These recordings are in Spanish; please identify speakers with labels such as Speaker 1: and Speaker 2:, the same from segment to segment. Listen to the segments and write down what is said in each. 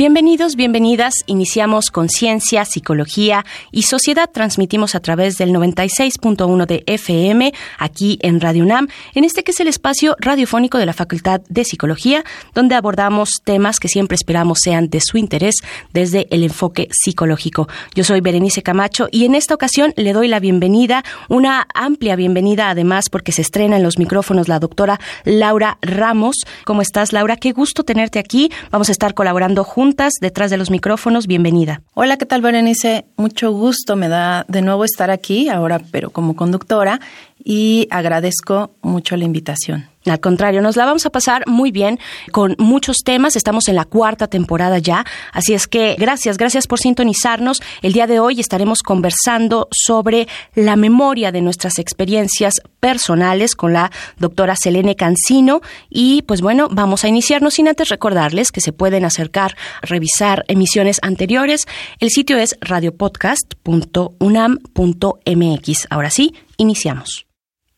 Speaker 1: Bienvenidos, bienvenidas. Iniciamos Conciencia, Psicología y Sociedad. Transmitimos a través del 96.1 de FM aquí en Radio UNAM, en este que es el espacio radiofónico de la Facultad de Psicología, donde abordamos temas que siempre esperamos sean de su interés desde el enfoque psicológico. Yo soy Berenice Camacho y en esta ocasión le doy la bienvenida, una amplia bienvenida además porque se estrena en los micrófonos la doctora Laura Ramos. ¿Cómo estás, Laura? Qué gusto tenerte aquí. Vamos a estar colaborando juntos detrás de los micrófonos. Bienvenida.
Speaker 2: Hola, ¿qué tal, Berenice? Mucho gusto me da de nuevo estar aquí, ahora pero como conductora, y agradezco mucho la invitación.
Speaker 1: Al contrario, nos la vamos a pasar muy bien con muchos temas. Estamos en la cuarta temporada ya, así es que gracias, gracias por sintonizarnos. El día de hoy estaremos conversando sobre la memoria de nuestras experiencias personales con la doctora Selene Cancino y pues bueno, vamos a iniciarnos sin antes recordarles que se pueden acercar, revisar emisiones anteriores. El sitio es radiopodcast.unam.mx. Ahora sí, iniciamos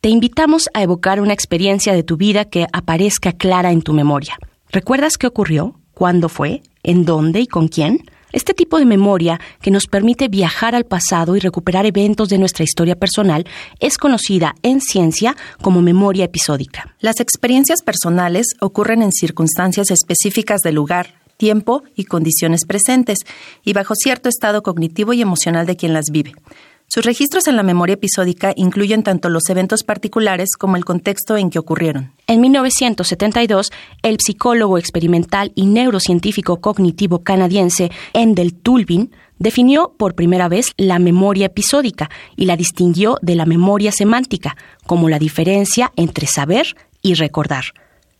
Speaker 1: te invitamos a evocar una experiencia de tu vida que aparezca clara en tu memoria. ¿Recuerdas qué ocurrió? ¿Cuándo fue? ¿En dónde y con quién? Este tipo de memoria, que nos permite viajar al pasado y recuperar eventos de nuestra historia personal, es conocida en ciencia como memoria episódica.
Speaker 2: Las experiencias personales ocurren en circunstancias específicas de lugar, tiempo y condiciones presentes, y bajo cierto estado cognitivo y emocional de quien las vive. Sus registros en la memoria episódica incluyen tanto los eventos particulares como el contexto en que ocurrieron.
Speaker 1: En 1972, el psicólogo experimental y neurocientífico cognitivo canadiense Endel Tulbin definió por primera vez la memoria episódica y la distinguió de la memoria semántica como la diferencia entre saber y recordar.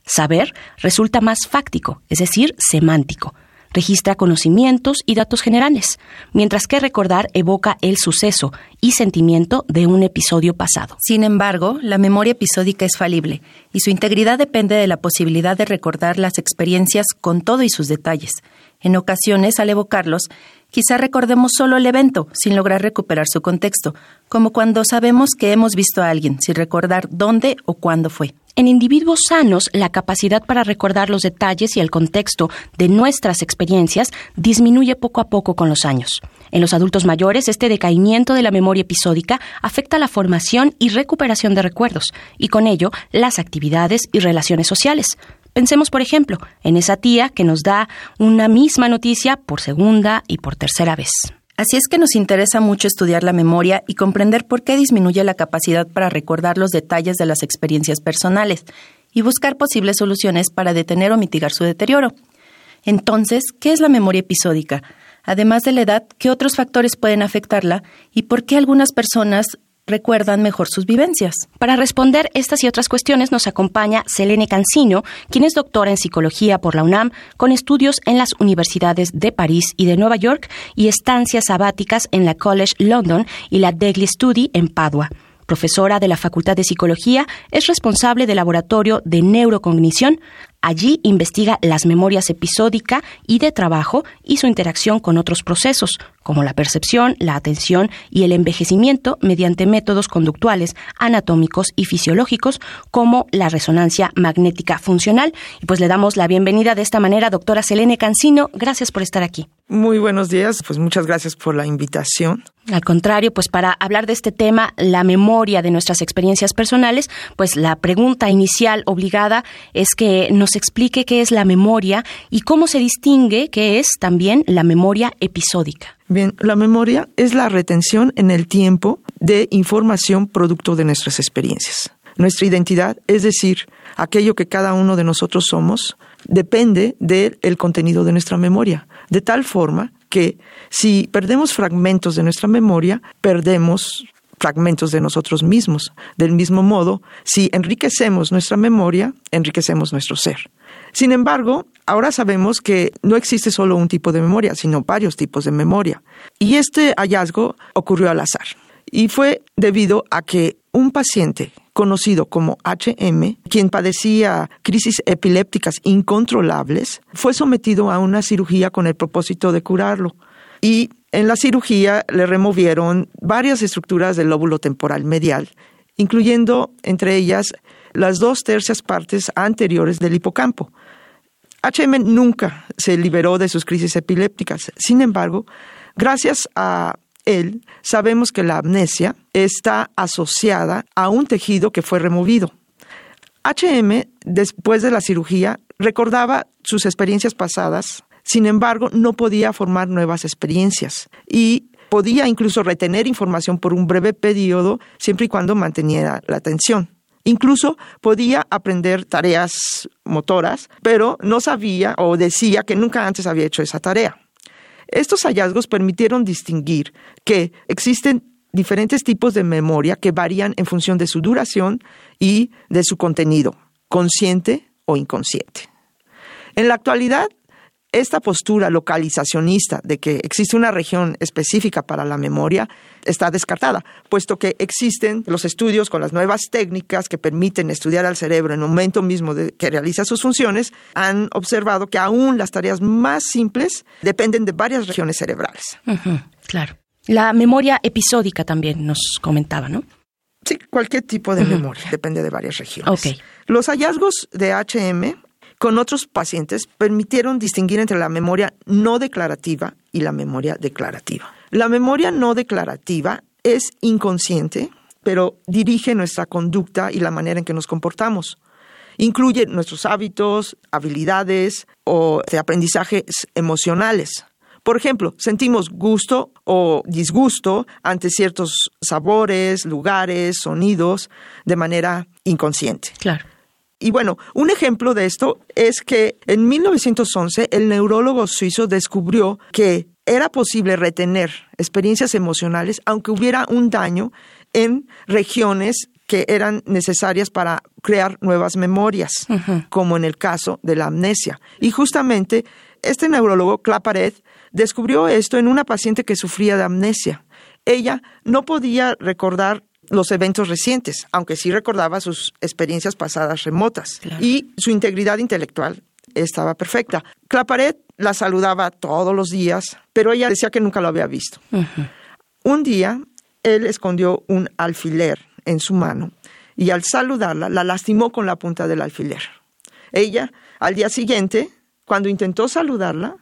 Speaker 1: Saber resulta más fáctico, es decir, semántico registra conocimientos y datos generales, mientras que recordar evoca el suceso y sentimiento de un episodio pasado.
Speaker 2: Sin embargo, la memoria episódica es falible y su integridad depende de la posibilidad de recordar las experiencias con todo y sus detalles. En ocasiones, al evocarlos, quizá recordemos solo el evento, sin lograr recuperar su contexto, como cuando sabemos que hemos visto a alguien, sin recordar dónde o cuándo fue.
Speaker 1: En individuos sanos, la capacidad para recordar los detalles y el contexto de nuestras experiencias disminuye poco a poco con los años. En los adultos mayores, este decaimiento de la memoria episódica afecta la formación y recuperación de recuerdos, y con ello las actividades y relaciones sociales. Pensemos, por ejemplo, en esa tía que nos da una misma noticia por segunda y por tercera vez.
Speaker 2: Así es que nos interesa mucho estudiar la memoria y comprender por qué disminuye la capacidad para recordar los detalles de las experiencias personales y buscar posibles soluciones para detener o mitigar su deterioro. Entonces, ¿qué es la memoria episódica? Además de la edad, ¿qué otros factores pueden afectarla y por qué algunas personas recuerdan mejor sus vivencias.
Speaker 1: Para responder estas y otras cuestiones nos acompaña Selene Cancino, quien es doctora en psicología por la UNAM, con estudios en las universidades de París y de Nueva York y estancias sabáticas en la College London y la Degli Studi en Padua. Profesora de la Facultad de Psicología, es responsable del Laboratorio de Neurocognición, Allí investiga las memorias episódica y de trabajo y su interacción con otros procesos, como la percepción, la atención y el envejecimiento mediante métodos conductuales, anatómicos y fisiológicos, como la resonancia magnética funcional. Y pues le damos la bienvenida de esta manera, doctora Selene Cancino. Gracias por estar aquí.
Speaker 3: Muy buenos días, pues muchas gracias por la invitación.
Speaker 1: Al contrario, pues para hablar de este tema, la memoria de nuestras experiencias personales, pues la pregunta inicial obligada es que nos explique qué es la memoria y cómo se distingue qué es también la memoria episódica.
Speaker 3: Bien, la memoria es la retención en el tiempo de información producto de nuestras experiencias. Nuestra identidad, es decir, aquello que cada uno de nosotros somos, depende del contenido de nuestra memoria, de tal forma que si perdemos fragmentos de nuestra memoria, perdemos fragmentos de nosotros mismos. Del mismo modo, si enriquecemos nuestra memoria, enriquecemos nuestro ser. Sin embargo, ahora sabemos que no existe solo un tipo de memoria, sino varios tipos de memoria. Y este hallazgo ocurrió al azar. Y fue debido a que un paciente conocido como HM, quien padecía crisis epilépticas incontrolables, fue sometido a una cirugía con el propósito de curarlo. Y en la cirugía le removieron varias estructuras del lóbulo temporal medial, incluyendo entre ellas las dos tercias partes anteriores del hipocampo. HM nunca se liberó de sus crisis epilépticas. Sin embargo, gracias a él, sabemos que la amnesia está asociada a un tejido que fue removido. HM, después de la cirugía, recordaba sus experiencias pasadas, sin embargo, no podía formar nuevas experiencias y podía incluso retener información por un breve periodo siempre y cuando mantenía la atención. Incluso podía aprender tareas motoras, pero no sabía o decía que nunca antes había hecho esa tarea. Estos hallazgos permitieron distinguir que existen diferentes tipos de memoria que varían en función de su duración y de su contenido, consciente o inconsciente. En la actualidad, esta postura localizacionista de que existe una región específica para la memoria está descartada, puesto que existen los estudios con las nuevas técnicas que permiten estudiar al cerebro en el momento mismo de que realiza sus funciones, han observado que aún las tareas más simples dependen de varias regiones cerebrales.
Speaker 1: claro. La memoria episódica también nos comentaba, ¿no?
Speaker 3: Sí, cualquier tipo de memoria, depende de varias regiones. Los hallazgos de HM con otros pacientes permitieron distinguir entre la memoria no declarativa y la memoria declarativa. La memoria no declarativa es inconsciente, pero dirige nuestra conducta y la manera en que nos comportamos. Incluye nuestros hábitos, habilidades o de aprendizajes emocionales. Por ejemplo, sentimos gusto o disgusto ante ciertos sabores, lugares, sonidos de manera inconsciente.
Speaker 1: Claro.
Speaker 3: Y bueno, un ejemplo de esto es que en 1911 el neurólogo suizo descubrió que era posible retener experiencias emocionales aunque hubiera un daño en regiones que eran necesarias para crear nuevas memorias, como en el caso de la amnesia. Y justamente este neurólogo, Claparet, descubrió esto en una paciente que sufría de amnesia. Ella no podía recordar los eventos recientes, aunque sí recordaba sus experiencias pasadas remotas. Y su integridad intelectual estaba perfecta. Claparet la saludaba todos los días, pero ella decía que nunca lo había visto. Un día, él escondió un alfiler en su mano y al saludarla, la lastimó con la punta del alfiler. Ella, al día siguiente, cuando intentó saludarla,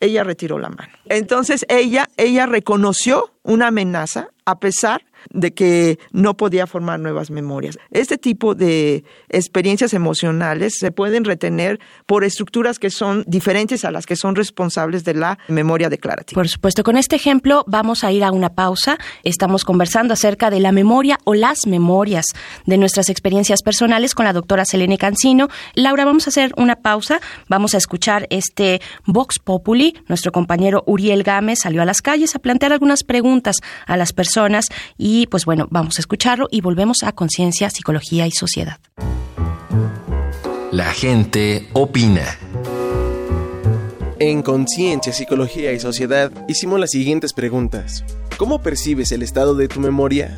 Speaker 3: ella retiró la mano. Entonces ella, ella reconoció una amenaza a pesar de que no podía formar nuevas memorias. Este tipo de experiencias emocionales se pueden retener por estructuras que son diferentes a las que son responsables de la memoria declarativa.
Speaker 1: Por supuesto, con este ejemplo vamos a ir a una pausa. Estamos conversando acerca de la memoria o las memorias de nuestras experiencias personales con la doctora Selene Cancino. Laura, vamos a hacer una pausa. Vamos a escuchar este Vox Populi. Nuestro compañero Uriel Gámez salió a las calles a plantear algunas preguntas a las personas y y pues bueno, vamos a escucharlo y volvemos a Conciencia, Psicología y Sociedad.
Speaker 4: La gente opina.
Speaker 5: En Conciencia, Psicología y Sociedad hicimos las siguientes preguntas. ¿Cómo percibes el estado de tu memoria?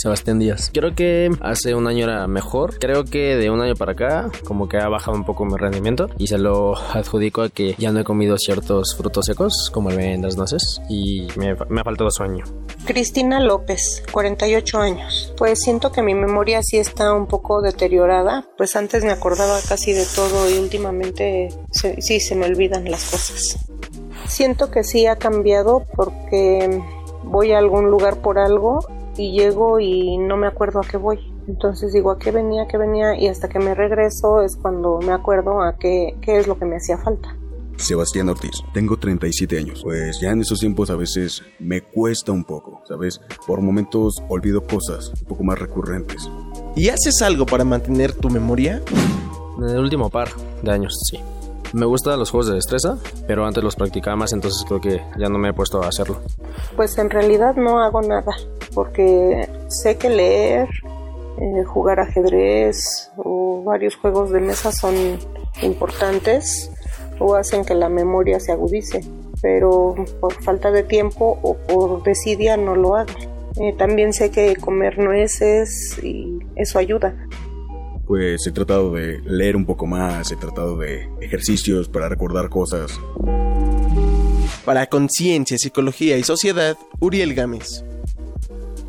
Speaker 6: Sebastián Díaz. Creo que hace un año era mejor. Creo que de un año para acá, como que ha bajado un poco mi rendimiento y se lo adjudico a que ya no he comido ciertos frutos secos, como almendras, nueces, y me, me ha faltado sueño.
Speaker 7: Cristina López, 48 años. Pues siento que mi memoria sí está un poco deteriorada. Pues antes me acordaba casi de todo y últimamente sí se me olvidan las cosas. Siento que sí ha cambiado porque voy a algún lugar por algo y llego y no me acuerdo a qué voy. Entonces digo a qué venía, a qué venía y hasta que me regreso es cuando me acuerdo a qué, qué es lo que me hacía falta.
Speaker 8: Sebastián Ortiz, tengo 37 años. Pues ya en esos tiempos a veces me cuesta un poco, ¿sabes? Por momentos olvido cosas un poco más recurrentes.
Speaker 5: ¿Y haces algo para mantener tu memoria?
Speaker 6: En el último par de años, sí. Me gustan los juegos de destreza, pero antes los practicaba más, entonces creo que ya no me he puesto a hacerlo.
Speaker 7: Pues en realidad no hago nada, porque sé que leer, eh, jugar ajedrez o varios juegos de mesa son importantes o hacen que la memoria se agudice, pero por falta de tiempo o por desidia no lo hago. Eh, también sé que comer nueces y eso ayuda.
Speaker 8: Pues he tratado de leer un poco más, he tratado de ejercicios para recordar cosas.
Speaker 5: Para Conciencia, Psicología y Sociedad, Uriel Gámez.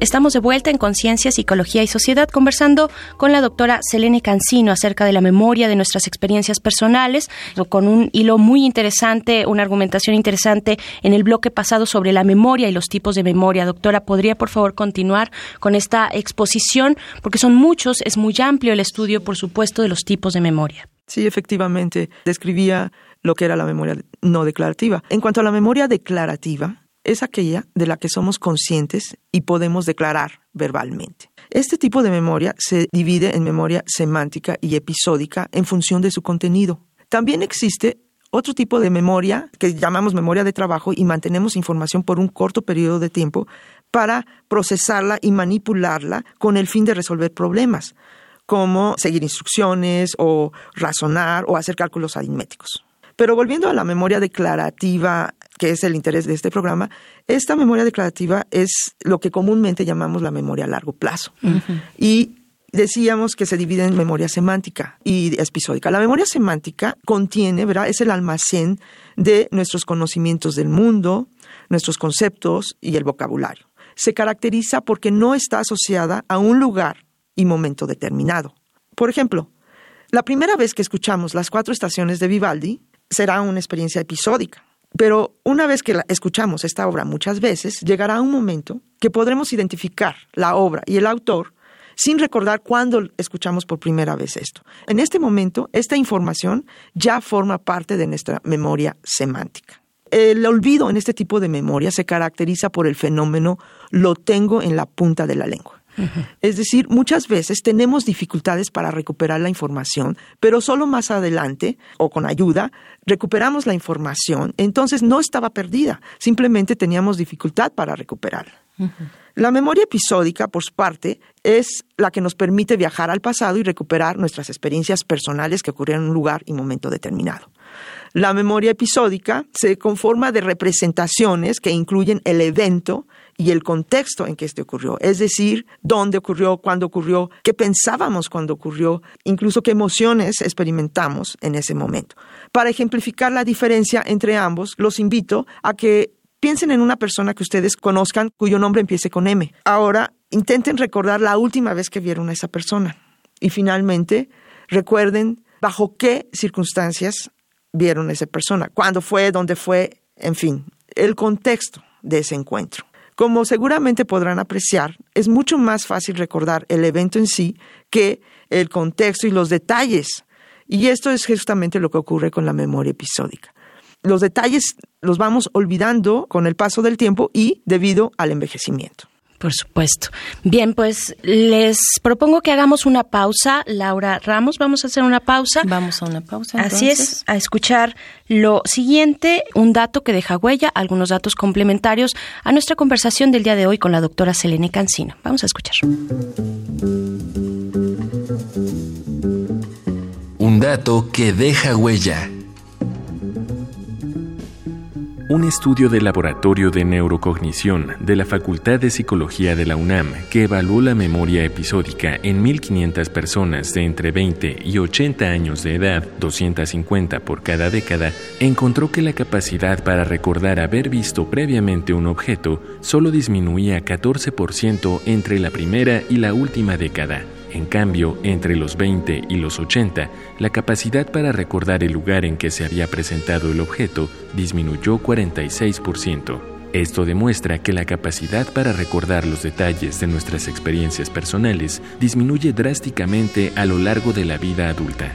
Speaker 1: Estamos de vuelta en Conciencia, Psicología y Sociedad conversando con la doctora Selene Cancino acerca de la memoria de nuestras experiencias personales, con un hilo muy interesante, una argumentación interesante en el bloque pasado sobre la memoria y los tipos de memoria. Doctora, ¿podría por favor continuar con esta exposición? Porque son muchos, es muy amplio el estudio, por supuesto, de los tipos de memoria.
Speaker 3: Sí, efectivamente, describía lo que era la memoria no declarativa. En cuanto a la memoria declarativa, es aquella de la que somos conscientes y podemos declarar verbalmente. Este tipo de memoria se divide en memoria semántica y episódica en función de su contenido. También existe otro tipo de memoria que llamamos memoria de trabajo y mantenemos información por un corto periodo de tiempo para procesarla y manipularla con el fin de resolver problemas, como seguir instrucciones o razonar o hacer cálculos aritméticos. Pero volviendo a la memoria declarativa que es el interés de este programa, esta memoria declarativa es lo que comúnmente llamamos la memoria a largo plazo. Y decíamos que se divide en memoria semántica y episódica. La memoria semántica contiene, ¿verdad? Es el almacén de nuestros conocimientos del mundo, nuestros conceptos y el vocabulario. Se caracteriza porque no está asociada a un lugar y momento determinado. Por ejemplo, la primera vez que escuchamos las cuatro estaciones de Vivaldi será una experiencia episódica. Pero una vez que escuchamos esta obra muchas veces, llegará un momento que podremos identificar la obra y el autor sin recordar cuándo escuchamos por primera vez esto. En este momento, esta información ya forma parte de nuestra memoria semántica. El olvido en este tipo de memoria se caracteriza por el fenómeno lo tengo en la punta de la lengua. Es decir, muchas veces tenemos dificultades para recuperar la información, pero solo más adelante o con ayuda recuperamos la información, entonces no estaba perdida, simplemente teníamos dificultad para recuperarla. La memoria episódica, por su parte, es la que nos permite viajar al pasado y recuperar nuestras experiencias personales que ocurrieron en un lugar y momento determinado. La memoria episódica se conforma de representaciones que incluyen el evento y el contexto en que este ocurrió, es decir, dónde ocurrió, cuándo ocurrió, qué pensábamos cuando ocurrió, incluso qué emociones experimentamos en ese momento. Para ejemplificar la diferencia entre ambos, los invito a que piensen en una persona que ustedes conozcan cuyo nombre empiece con M. Ahora, intenten recordar la última vez que vieron a esa persona. Y finalmente, recuerden bajo qué circunstancias vieron a esa persona, cuándo fue, dónde fue, en fin, el contexto de ese encuentro. Como seguramente podrán apreciar, es mucho más fácil recordar el evento en sí que el contexto y los detalles. Y esto es justamente lo que ocurre con la memoria episódica. Los detalles los vamos olvidando con el paso del tiempo y debido al envejecimiento.
Speaker 1: Por supuesto. Bien, pues les propongo que hagamos una pausa. Laura Ramos, vamos a hacer una pausa.
Speaker 2: Vamos a una pausa.
Speaker 1: Así es, a escuchar lo siguiente, un dato que deja huella, algunos datos complementarios a nuestra conversación del día de hoy con la doctora Selene Cancino. Vamos a escuchar.
Speaker 4: Un dato que deja huella.
Speaker 9: Un estudio del Laboratorio de Neurocognición de la Facultad de Psicología de la UNAM, que evaluó la memoria episódica en 1.500 personas de entre 20 y 80 años de edad, 250 por cada década, encontró que la capacidad para recordar haber visto previamente un objeto solo disminuía 14% entre la primera y la última década. En cambio, entre los 20 y los 80, la capacidad para recordar el lugar en que se había presentado el objeto disminuyó 46%. Esto demuestra que la capacidad para recordar los detalles de nuestras experiencias personales disminuye drásticamente a lo largo de la vida adulta.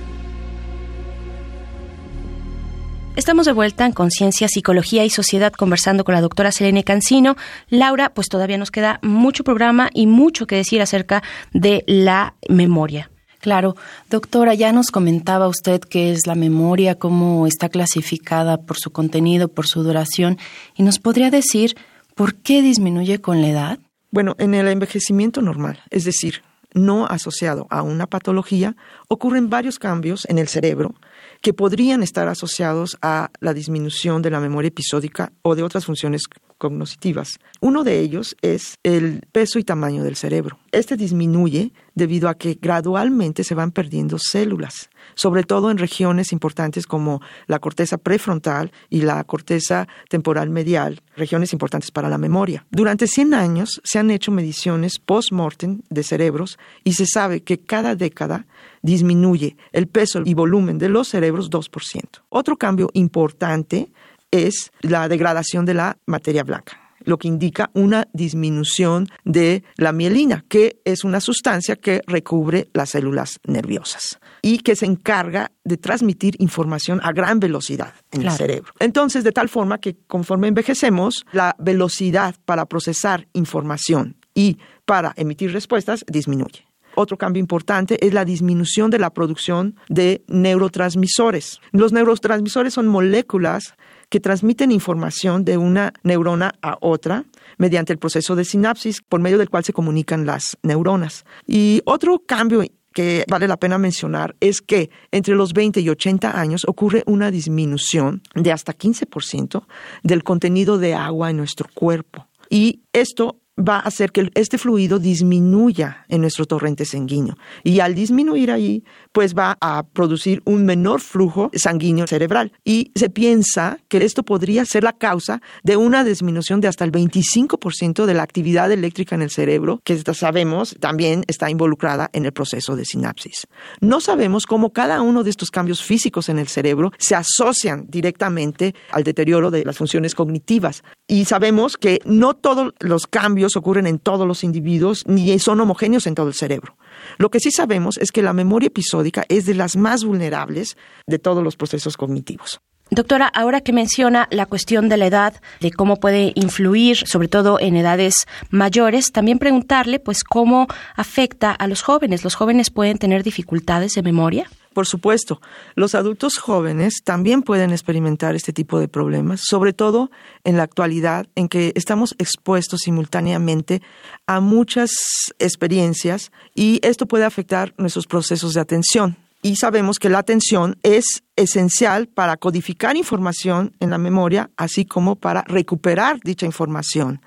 Speaker 1: Estamos de vuelta en Conciencia, Psicología y Sociedad conversando con la doctora Selene Cancino. Laura, pues todavía nos queda mucho programa y mucho que decir acerca de la memoria.
Speaker 2: Claro, doctora, ya nos comentaba usted qué es la memoria, cómo está clasificada por su contenido, por su duración, y nos podría decir por qué disminuye con la edad.
Speaker 3: Bueno, en el envejecimiento normal, es decir, no asociado a una patología, ocurren varios cambios en el cerebro que podrían estar asociados a la disminución de la memoria episódica o de otras funciones cognitivas. Uno de ellos es el peso y tamaño del cerebro. Este disminuye debido a que gradualmente se van perdiendo células, sobre todo en regiones importantes como la corteza prefrontal y la corteza temporal medial, regiones importantes para la memoria. Durante 100 años se han hecho mediciones post-mortem de cerebros y se sabe que cada década disminuye el peso y volumen de los cerebros 2%. Otro cambio importante es la degradación de la materia blanca lo que indica una disminución de la mielina, que es una sustancia que recubre las células nerviosas y que se encarga de transmitir información a gran velocidad en el cerebro. Entonces, de tal forma que conforme envejecemos, la velocidad para procesar información y para emitir respuestas disminuye. Otro cambio importante es la disminución de la producción de neurotransmisores. Los neurotransmisores son moléculas que transmiten información de una neurona a otra mediante el proceso de sinapsis por medio del cual se comunican las neuronas. Y otro cambio que vale la pena mencionar es que entre los 20 y 80 años ocurre una disminución de hasta 15% del contenido de agua en nuestro cuerpo. Y esto va a hacer que este fluido disminuya en nuestro torrente sanguíneo. Y al disminuir ahí, pues va a producir un menor flujo sanguíneo cerebral. Y se piensa que esto podría ser la causa de una disminución de hasta el 25% de la actividad eléctrica en el cerebro, que sabemos también está involucrada en el proceso de sinapsis. No sabemos cómo cada uno de estos cambios físicos en el cerebro se asocian directamente al deterioro de las funciones cognitivas. Y sabemos que no todos los cambios ocurren en todos los individuos ni son homogéneos en todo el cerebro. Lo que sí sabemos es que la memoria episódica es de las más vulnerables de todos los procesos cognitivos.
Speaker 1: Doctora, ahora que menciona la cuestión de la edad, de cómo puede influir, sobre todo en edades mayores, también preguntarle, pues, cómo afecta a los jóvenes. ¿Los jóvenes pueden tener dificultades de memoria?
Speaker 3: Por supuesto, los adultos jóvenes también pueden experimentar este tipo de problemas, sobre todo en la actualidad en que estamos expuestos simultáneamente a muchas experiencias y esto puede afectar nuestros procesos de atención. Y sabemos que la atención es esencial para codificar información en la memoria, así como para recuperar dicha información.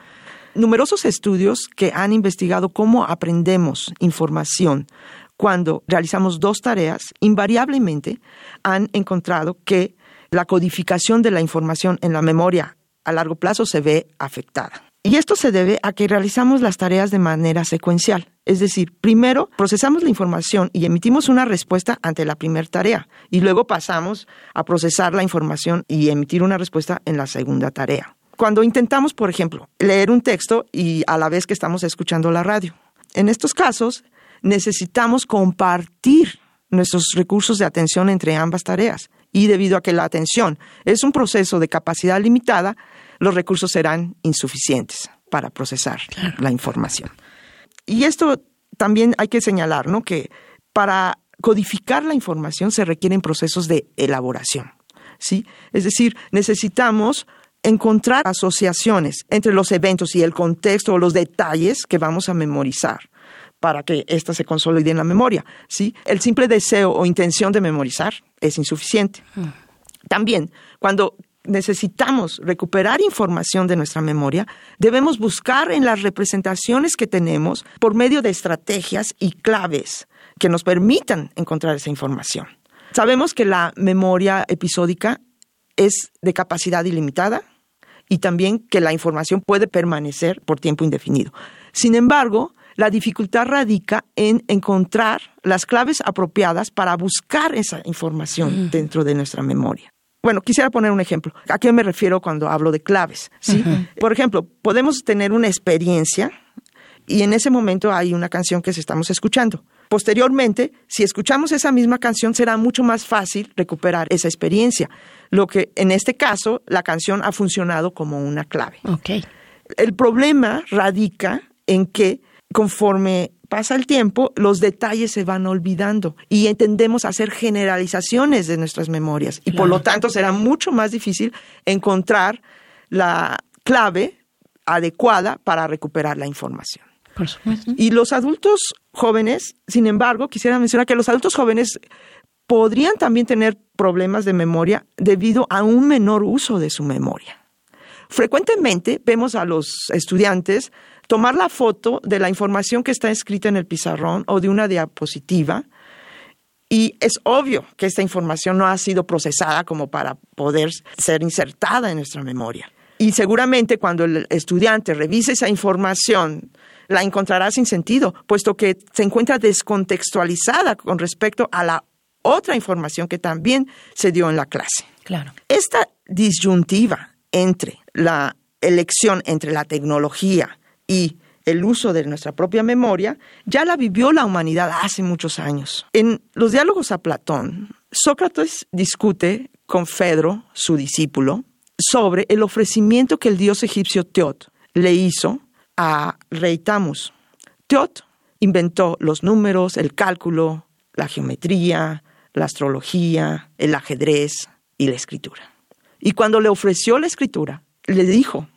Speaker 3: Numerosos estudios que han investigado cómo aprendemos información cuando realizamos dos tareas, invariablemente han encontrado que la codificación de la información en la memoria a largo plazo se ve afectada. Y esto se debe a que realizamos las tareas de manera secuencial. Es decir, primero procesamos la información y emitimos una respuesta ante la primera tarea y luego pasamos a procesar la información y emitir una respuesta en la segunda tarea. Cuando intentamos, por ejemplo, leer un texto y a la vez que estamos escuchando la radio. En estos casos, necesitamos compartir nuestros recursos de atención entre ambas tareas. Y debido a que la atención es un proceso de capacidad limitada, los recursos serán insuficientes para procesar la información. Y esto también hay que señalar, ¿no? Que para codificar la información se requieren procesos de elaboración, ¿sí? Es decir, necesitamos encontrar asociaciones entre los eventos y el contexto o los detalles que vamos a memorizar para que ésta se consolide en la memoria. ¿sí? El simple deseo o intención de memorizar es insuficiente. También, cuando necesitamos recuperar información de nuestra memoria, debemos buscar en las representaciones que tenemos por medio de estrategias y claves que nos permitan encontrar esa información. Sabemos que la memoria episódica es de capacidad ilimitada y también que la información puede permanecer por tiempo indefinido. Sin embargo, la dificultad radica en encontrar las claves apropiadas para buscar esa información dentro de nuestra memoria. Bueno, quisiera poner un ejemplo. ¿A qué me refiero cuando hablo de claves? ¿Sí? Por ejemplo, podemos tener una experiencia y en ese momento hay una canción que estamos escuchando. Posteriormente, si escuchamos esa misma canción, será mucho más fácil recuperar esa experiencia. Lo que en este caso, la canción ha funcionado como una clave.
Speaker 1: Okay.
Speaker 3: El problema radica en que conforme pasa el tiempo, los detalles se van olvidando y tendemos a hacer generalizaciones de nuestras memorias y por lo tanto será mucho más difícil encontrar la clave adecuada para recuperar la información.
Speaker 1: Por supuesto.
Speaker 3: Y los adultos jóvenes, sin embargo, quisiera mencionar que los adultos jóvenes podrían también tener problemas de memoria debido a un menor uso de su memoria. Frecuentemente vemos a los estudiantes tomar la foto de la información que está escrita en el pizarrón o de una diapositiva y es obvio que esta información no ha sido procesada como para poder ser insertada en nuestra memoria. Y seguramente cuando el estudiante revise esa información, la encontrará sin sentido, puesto que se encuentra descontextualizada con respecto a la otra información que también se dio en la clase.
Speaker 2: Claro.
Speaker 3: Esta disyuntiva entre la elección entre la tecnología y el uso de nuestra propia memoria, ya la vivió la humanidad hace muchos años. En los diálogos a Platón, Sócrates discute con Fedro, su discípulo, sobre el ofrecimiento que el dios egipcio Teot le hizo a rey Tamus. Teot inventó los números, el cálculo, la geometría, la astrología, el ajedrez y la escritura. Y cuando le ofreció la escritura, le dijo,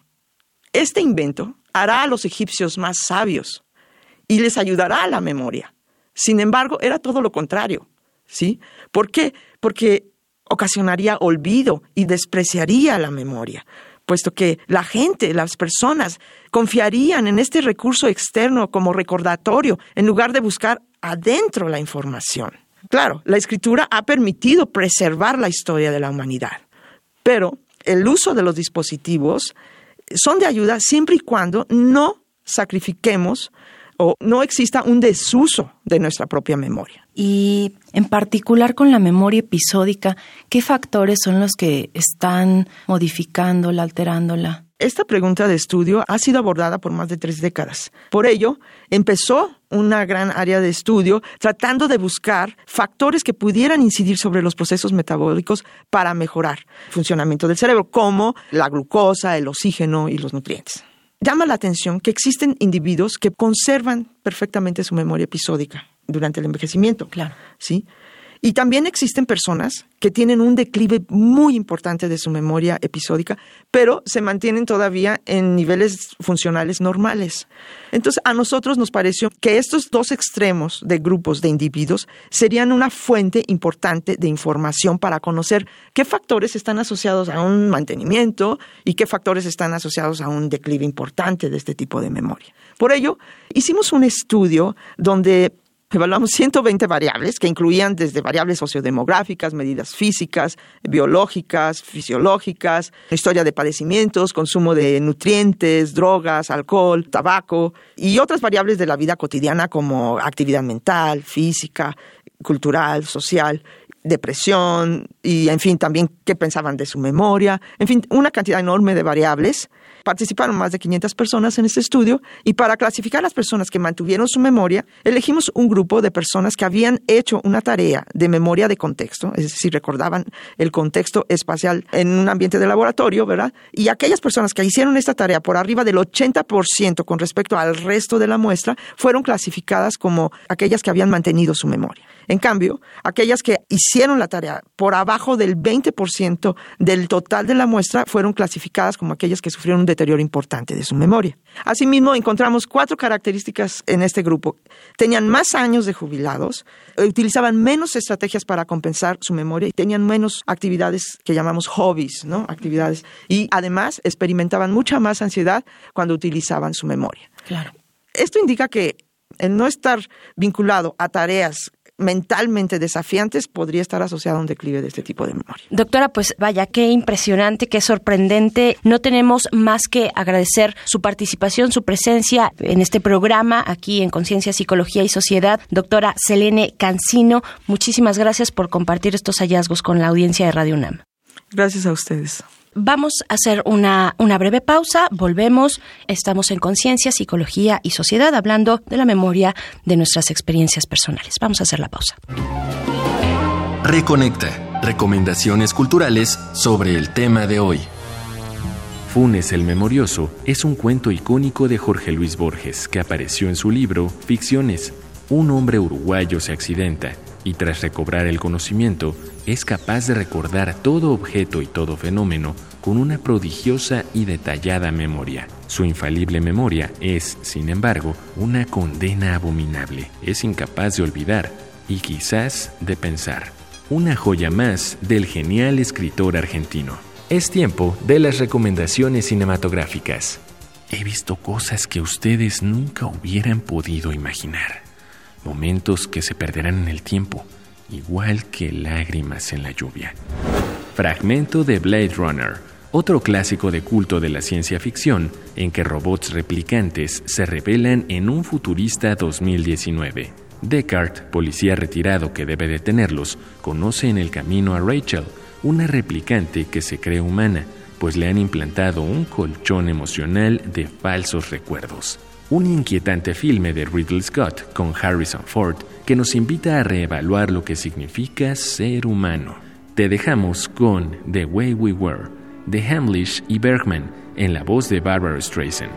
Speaker 3: este invento hará a los egipcios más sabios y les ayudará a la memoria. Sin embargo, era todo lo contrario. ¿Sí? ¿Por qué? Porque ocasionaría olvido y despreciaría la memoria, puesto que la gente, las personas, confiarían en este recurso externo como recordatorio en lugar de buscar adentro la información. Claro, la escritura ha permitido preservar la historia de la humanidad, pero el uso de los dispositivos son de ayuda siempre y cuando no sacrifiquemos o no exista un desuso de nuestra propia memoria.
Speaker 2: Y en particular con la memoria episódica, ¿qué factores son los que están modificándola, alterándola?
Speaker 3: Esta pregunta de estudio ha sido abordada por más de tres décadas. Por ello, empezó una gran área de estudio tratando de buscar factores que pudieran incidir sobre los procesos metabólicos para mejorar el funcionamiento del cerebro, como la glucosa, el oxígeno y los nutrientes. Llama la atención que existen individuos que conservan perfectamente su memoria episódica durante el envejecimiento.
Speaker 2: Claro.
Speaker 3: ¿sí? Y también existen personas que tienen un declive muy importante de su memoria episódica, pero se mantienen todavía en niveles funcionales normales. Entonces, a nosotros nos pareció que estos dos extremos de grupos de individuos serían una fuente importante de información para conocer qué factores están asociados a un mantenimiento y qué factores están asociados a un declive importante de este tipo de memoria. Por ello, hicimos un estudio donde Evaluamos 120 variables que incluían desde variables sociodemográficas, medidas físicas, biológicas, fisiológicas, historia de padecimientos, consumo de nutrientes, drogas, alcohol, tabaco y otras variables de la vida cotidiana como actividad mental, física, cultural, social, depresión y, en fin, también qué pensaban de su memoria, en fin, una cantidad enorme de variables Participaron más de 500 personas en este estudio y para clasificar las personas que mantuvieron su memoria, elegimos un grupo de personas que habían hecho una tarea de memoria de contexto, es decir, recordaban el contexto espacial en un ambiente de laboratorio, ¿verdad? Y aquellas personas que hicieron esta tarea por arriba del 80% con respecto al resto de la muestra, fueron clasificadas como aquellas que habían mantenido su memoria. En cambio, aquellas que hicieron la tarea por abajo del 20% del total de la muestra fueron clasificadas como aquellas que sufrieron un deterioro importante de su memoria. Asimismo, encontramos cuatro características en este grupo. Tenían más años de jubilados, utilizaban menos estrategias para compensar su memoria y tenían menos actividades que llamamos hobbies, ¿no? Actividades. Y además experimentaban mucha más ansiedad cuando utilizaban su memoria.
Speaker 2: Claro.
Speaker 3: Esto indica que el no estar vinculado a tareas mentalmente desafiantes podría estar asociado a un declive de este tipo de memoria.
Speaker 1: Doctora, pues vaya, qué impresionante, qué sorprendente. No tenemos más que agradecer su participación, su presencia en este programa aquí en Conciencia, Psicología y Sociedad. Doctora Selene Cancino, muchísimas gracias por compartir estos hallazgos con la audiencia de Radio UNAM.
Speaker 3: Gracias a ustedes.
Speaker 1: Vamos a hacer una, una breve pausa, volvemos, estamos en conciencia, psicología y sociedad hablando de la memoria de nuestras experiencias personales. Vamos a hacer la pausa.
Speaker 4: Reconecta, recomendaciones culturales sobre el tema de hoy.
Speaker 9: Funes el Memorioso es un cuento icónico de Jorge Luis Borges que apareció en su libro Ficciones. Un hombre uruguayo se accidenta y tras recobrar el conocimiento es capaz de recordar todo objeto y todo fenómeno con una prodigiosa y detallada memoria. Su infalible memoria es, sin embargo, una condena abominable. Es incapaz de olvidar y quizás de pensar. una joya más del genial escritor argentino. Es tiempo de las recomendaciones cinematográficas. He visto cosas que ustedes nunca hubieran podido imaginar. Momentos que se perderán en el tiempo, igual que lágrimas en la lluvia. Fragmento de Blade Runner, otro clásico de culto de la ciencia ficción en que robots replicantes se revelan en un futurista 2019. Descartes, policía retirado que debe detenerlos, conoce en el camino a Rachel, una replicante que se cree humana, pues le han implantado un colchón emocional de falsos recuerdos. Un inquietante filme de Ridley Scott con Harrison Ford que nos invita a reevaluar lo que significa ser humano. Te dejamos con The Way We Were, de Hamlish y Bergman, en la voz de Barbara Streisand.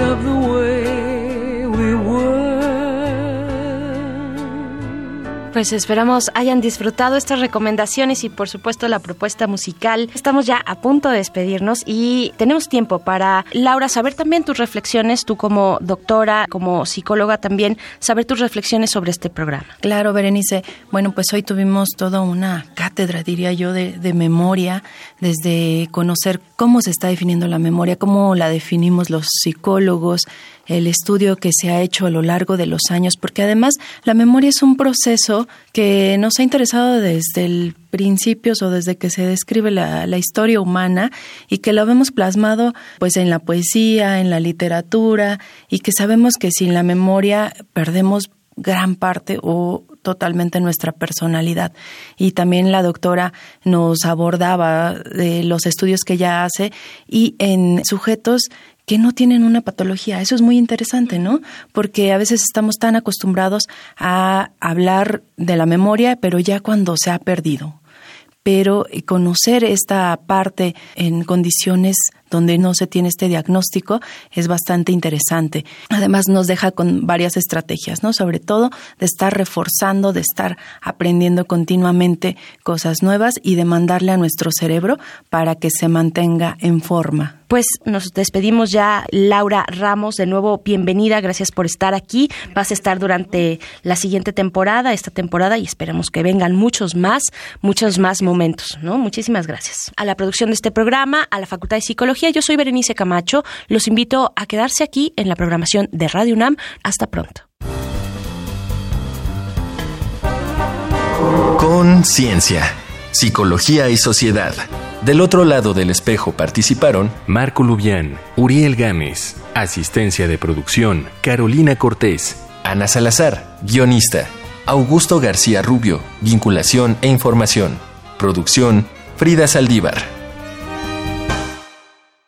Speaker 9: of the way.
Speaker 1: Pues esperamos hayan disfrutado estas recomendaciones y por supuesto la propuesta musical. Estamos ya a punto de despedirnos y tenemos tiempo para, Laura, saber también tus reflexiones, tú como doctora, como psicóloga también, saber tus reflexiones sobre este programa.
Speaker 2: Claro, Berenice. Bueno, pues hoy tuvimos toda una cátedra, diría yo, de, de memoria, desde conocer cómo se está definiendo la memoria, cómo la definimos los psicólogos, el estudio que se ha hecho a lo largo de los años, porque además la memoria es un proceso que nos ha interesado desde el principio o desde que se describe la, historia humana y que lo vemos plasmado pues en la poesía, en la literatura y que sabemos que sin la memoria perdemos gran parte o totalmente nuestra personalidad. Y también la doctora nos abordaba de los estudios que ella hace y en sujetos que no tienen una patología. Eso es muy interesante, ¿no? Porque a veces estamos tan acostumbrados a hablar de la memoria, pero ya cuando se ha perdido. Pero conocer esta parte en condiciones donde no se tiene este diagnóstico es bastante interesante. Además nos deja con varias estrategias, ¿no? Sobre todo de estar reforzando, de estar aprendiendo continuamente cosas nuevas y de mandarle a nuestro cerebro para que se mantenga en forma.
Speaker 1: Pues nos despedimos ya, Laura Ramos, de nuevo bienvenida, gracias por estar aquí. Vas a estar durante la siguiente temporada, esta temporada, y esperamos que vengan muchos más, muchos más momentos, ¿no? Muchísimas gracias. A la producción de este programa, a la Facultad de Psicología, yo soy Berenice Camacho. Los invito a quedarse aquí en la programación de Radio UNAM. Hasta pronto.
Speaker 4: Conciencia, psicología y sociedad. Del otro lado del espejo participaron
Speaker 9: Marco Lubián, Uriel Gámez, asistencia de producción, Carolina Cortés,
Speaker 4: Ana Salazar, guionista, Augusto García Rubio, vinculación e información, producción, Frida Saldívar.